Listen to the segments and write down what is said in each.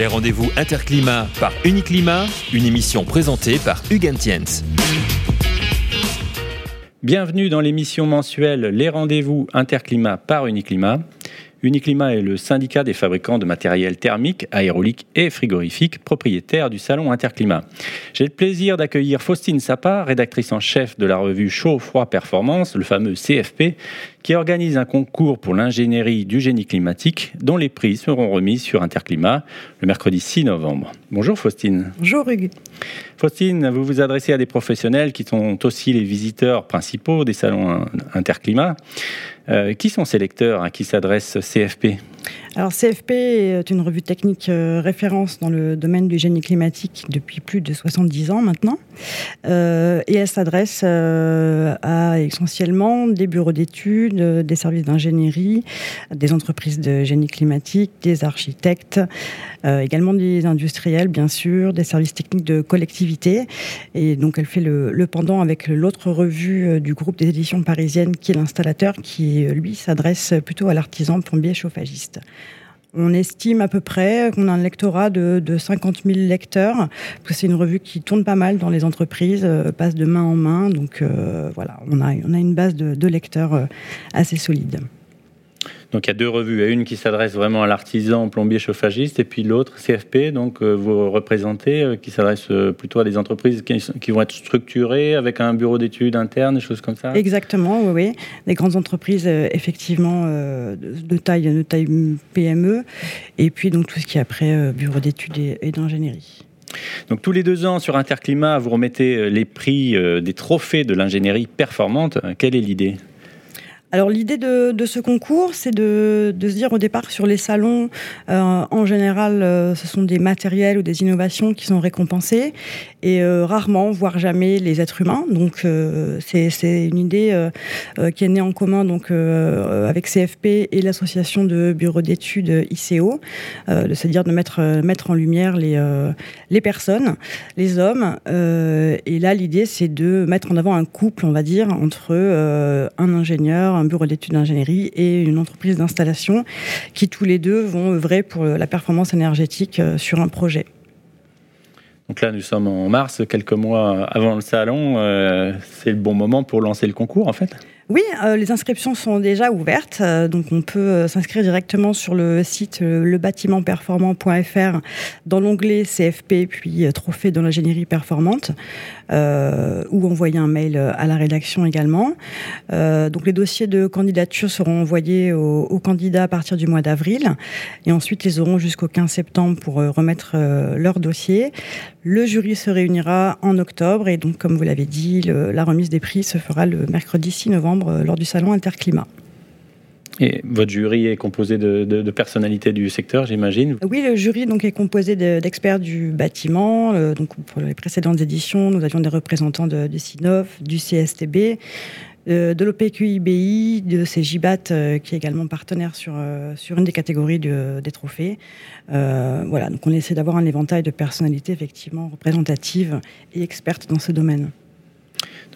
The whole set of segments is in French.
Les rendez-vous Interclimat par Uniclimat, une émission présentée par Hugues Tiens. Bienvenue dans l'émission mensuelle Les rendez-vous Interclimat par Uniclimat. Uniclimat est le syndicat des fabricants de matériel thermique, aérolique et frigorifique, propriétaire du salon Interclimat. J'ai le plaisir d'accueillir Faustine Sapa, rédactrice en chef de la revue Chaud Froid Performance, le fameux CFP, qui organise un concours pour l'ingénierie du génie climatique dont les prix seront remis sur Interclimat le mercredi 6 novembre. Bonjour Faustine. Bonjour Hugues. Faustine, vous vous adressez à des professionnels qui sont aussi les visiteurs principaux des salons Interclimat. Euh, qui sont ces lecteurs? À qui s'adresse CFP alors CFP est une revue technique euh, référence dans le domaine du génie climatique depuis plus de 70 ans maintenant. Euh, et elle s'adresse euh, à essentiellement des bureaux d'études, des services d'ingénierie, des entreprises de génie climatique, des architectes, également des industriels bien sûr, des services techniques de collectivité. Et donc elle fait le, le pendant avec l'autre revue du groupe des éditions parisiennes qui est l'installateur qui lui s'adresse plutôt à l'artisan plombier chauffagiste. On estime à peu près qu'on a un lectorat de, 50 000 lecteurs, parce que c'est une revue qui tourne pas mal dans les entreprises, euh, passe de main en main. Donc euh, voilà, on a, on a une base de, de lecteurs euh, assez solide. Donc il y a deux revues, une qui s'adresse vraiment à l'artisan plombier chauffagiste et puis l'autre CFP, donc euh, vous représentez, euh, qui s'adresse euh, plutôt à des entreprises qui, vont être structurées avec un bureau d'études interne, des choses comme ça. Exactement, oui, oui. Des grandes entreprises effectivement de taille, de taille PME et puis donc tout ce qui est après bureau d'études et, d'ingénierie. Donc tous les deux ans sur Interclimat, vous remettez les prix des trophées de l'ingénierie performante. Quelle est l'idée? Alors l'idée de, ce concours, c'est de, se dire au départ sur les salons, euh, en général, euh, ce sont des matériels ou des innovations qui sont récompensés et euh, rarement, voire jamais, les êtres humains. Donc c'est une idée qui est née en commun donc avec CFP et l'association de bureaux d'études ICO, de se dire de mettre mettre en lumière les les personnes, les hommes. et là, l'idée, c'est de mettre en avant un couple, on va dire, entre un ingénieur un bureau d'études d'ingénierie et une entreprise d'installation qui tous les deux vont œuvrer pour la performance énergétique euh, sur un projet. Donc là, nous sommes en mars, quelques mois avant le salon. Euh, c'est le bon moment pour lancer le concours, en fait? Oui, euh, les inscriptions sont déjà ouvertes, euh, donc on peut euh, s'inscrire directement sur le site lebâtimentperformant.fr dans l'onglet CFP puis Trophée dans l'ingénierie performante, ou envoyer un mail à la rédaction également. donc les dossiers de candidature seront envoyés aux, candidats à partir du mois d'avril, et ensuite ils auront jusqu'au 15 septembre pour remettre leur dossier. Le jury se réunira en octobre, et donc comme vous l'avez dit, la remise des prix se fera le mercredi 6 novembre euh, lors du salon Interclimat. Et votre jury est composé de, personnalités du secteur, j'imagine? Oui, le jury donc, est composé d'experts du bâtiment. Euh, donc, pour les précédentes éditions, nous avions des représentants de, du CINOF, du CSTB, euh, de l'OPQIBI, de CGIBAT, qui est également partenaire sur, sur une des catégories des trophées. voilà, donc on essaie d'avoir un éventail de personnalités effectivement représentatives et expertes dans ce domaine.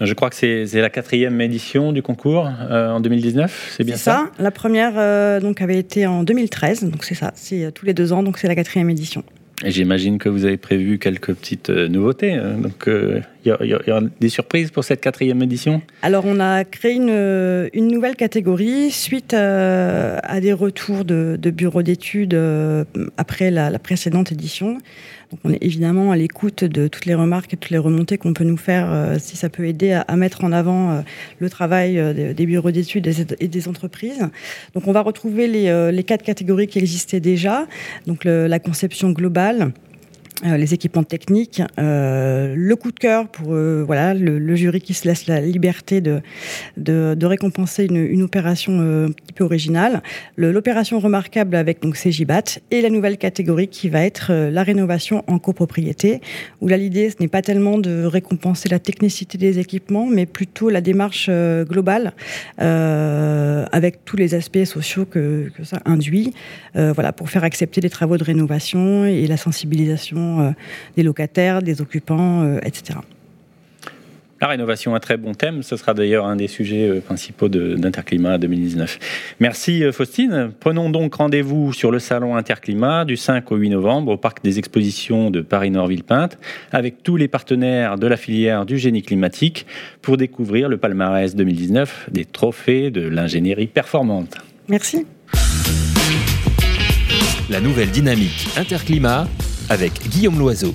Je crois que c'est la quatrième édition du concours euh, en 2019, c'est bien ça, ça? La première euh, donc avait été en 2013, donc c'est ça, c'est euh, tous les deux ans, donc c'est la quatrième édition. Et j'imagine que vous avez prévu quelques petites nouveautés. Donc, il y, a des surprises pour cette quatrième édition? Alors, on a créé une, nouvelle catégorie suite à, des retours de, bureaux d'études après la, précédente édition on est évidemment à l'écoute de toutes les remarques et toutes les remontées qu'on peut nous faire, euh, si ça peut aider à, mettre en avant euh, le travail euh, des, bureaux d'études et des entreprises. Donc on va retrouver les, quatre catégories qui existaient déjà. Donc la conception globale, euh, les équipements techniques, euh, le coup de cœur pour euh, voilà le, jury qui se laisse la liberté de, de, récompenser une, une opération un petit peu originale, l'opération remarquable avec donc CGBAT et la nouvelle catégorie qui va être la rénovation en copropriété, où là l'idée ce n'est pas tellement de récompenser la technicité des équipements, mais plutôt la démarche globale avec tous les aspects sociaux que, que ça induit, voilà pour faire accepter les travaux de rénovation et la sensibilisation euh, des locataires, des occupants, euh, etc. La rénovation, un très bon thème. Ce sera d'ailleurs un des sujets euh, principaux d'Interclimat 2019. Merci Faustine. Prenons donc rendez-vous sur le salon Interclimat du 5 au 8 novembre au parc des expositions de Paris-Nord-Villepinte avec tous les partenaires de la filière du génie climatique pour découvrir le palmarès 2019 des trophées de l'ingénierie performante. Merci. La nouvelle dynamique Interclimat avec Guillaume Loiseau.